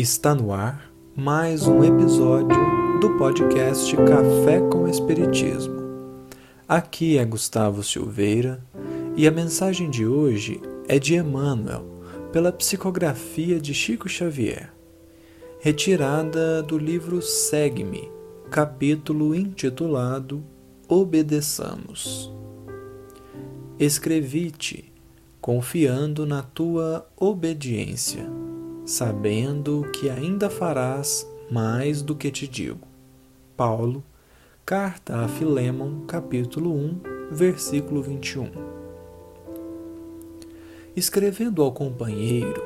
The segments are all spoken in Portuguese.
Está no ar mais um episódio do podcast Café com Espiritismo. Aqui é Gustavo Silveira e a mensagem de hoje é de Emmanuel, pela psicografia de Chico Xavier, retirada do livro Segue-me, capítulo intitulado Obedeçamos. Escrevi-te, confiando na tua obediência sabendo que ainda farás mais do que te digo. Paulo, Carta a Filemon, capítulo 1, versículo 21. Escrevendo ao companheiro,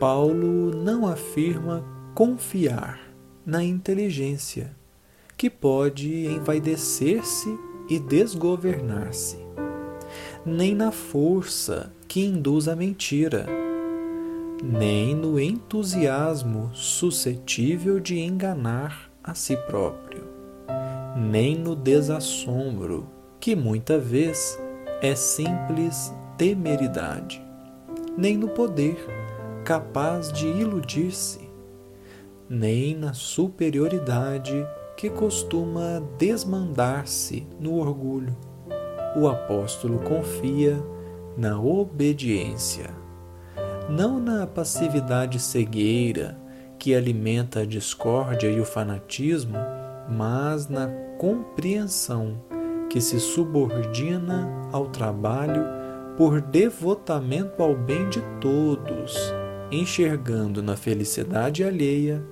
Paulo não afirma confiar na inteligência, que pode envaidecer-se e desgovernar-se, nem na força que induz a mentira nem no entusiasmo suscetível de enganar a si próprio, nem no desassombro, que muita vez é simples temeridade, nem no poder capaz de iludir-se, nem na superioridade que costuma desmandar-se no orgulho. O apóstolo confia na obediência não na passividade cegueira que alimenta a discórdia e o fanatismo, mas na compreensão que se subordina ao trabalho por devotamento ao bem de todos, enxergando na felicidade alheia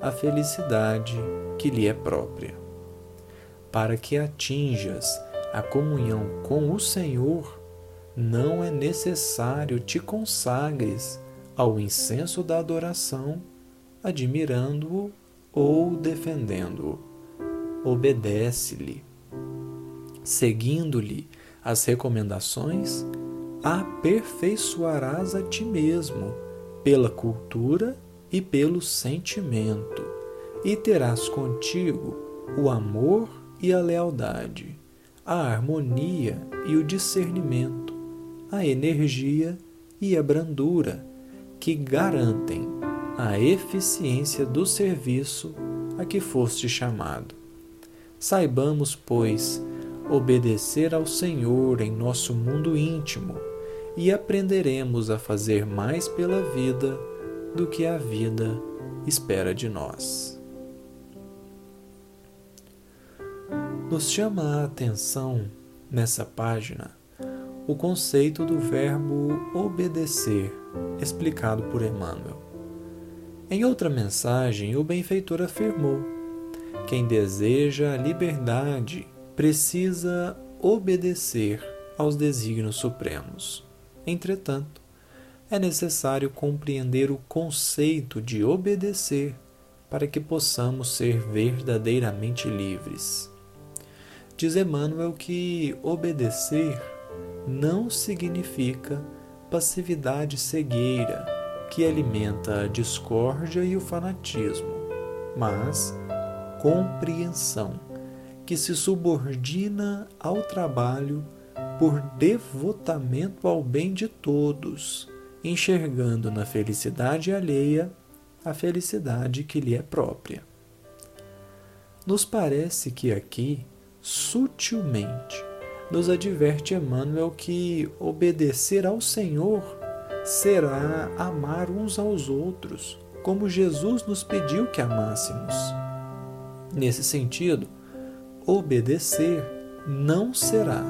a felicidade que lhe é própria. Para que atinjas a comunhão com o Senhor, não é necessário te consagres ao incenso da adoração, admirando-o ou defendendo-o. Obedece-lhe. Seguindo-lhe as recomendações, aperfeiçoarás a ti mesmo pela cultura e pelo sentimento, e terás contigo o amor e a lealdade, a harmonia e o discernimento a energia e a brandura que garantem a eficiência do serviço a que foste chamado. Saibamos, pois, obedecer ao Senhor em nosso mundo íntimo e aprenderemos a fazer mais pela vida do que a vida espera de nós. Nos chama a atenção nessa página o conceito do verbo obedecer, explicado por Emmanuel. Em outra mensagem, o benfeitor afirmou: quem deseja a liberdade precisa obedecer aos desígnios supremos. Entretanto, é necessário compreender o conceito de obedecer para que possamos ser verdadeiramente livres. Diz Emmanuel que obedecer não significa passividade cegueira que alimenta a discórdia e o fanatismo, mas compreensão que se subordina ao trabalho por devotamento ao bem de todos, enxergando na felicidade alheia a felicidade que lhe é própria. Nos parece que aqui, sutilmente, nos adverte Emmanuel que obedecer ao Senhor será amar uns aos outros, como Jesus nos pediu que amássemos. Nesse sentido, obedecer não será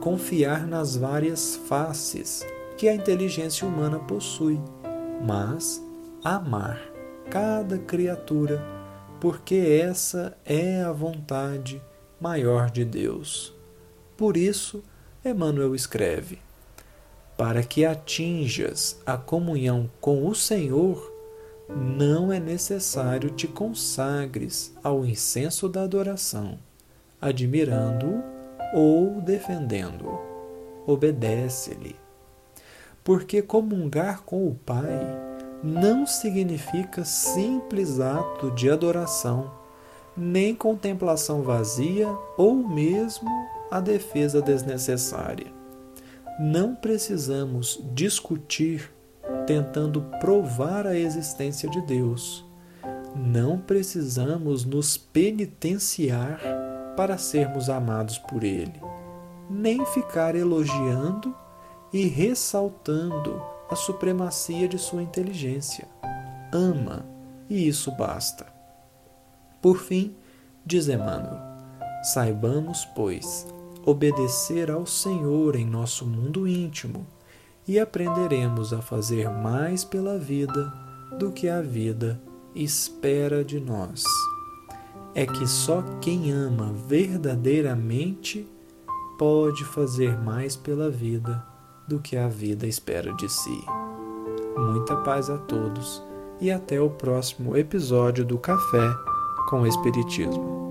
confiar nas várias faces que a inteligência humana possui, mas amar cada criatura, porque essa é a vontade maior de Deus. Por isso, Emmanuel escreve: Para que atinjas a comunhão com o Senhor, não é necessário te consagres ao incenso da adoração, admirando-o ou defendendo-o. Obedece-lhe. Porque comungar com o Pai não significa simples ato de adoração, nem contemplação vazia ou mesmo a defesa desnecessária. Não precisamos discutir tentando provar a existência de Deus. Não precisamos nos penitenciar para sermos amados por Ele, nem ficar elogiando e ressaltando a supremacia de sua inteligência. Ama, e isso basta. Por fim, diz Emmanuel, saibamos, pois, obedecer ao Senhor em nosso mundo íntimo e aprenderemos a fazer mais pela vida do que a vida espera de nós. É que só quem ama verdadeiramente pode fazer mais pela vida do que a vida espera de si. Muita paz a todos e até o próximo episódio do Café com Espiritismo.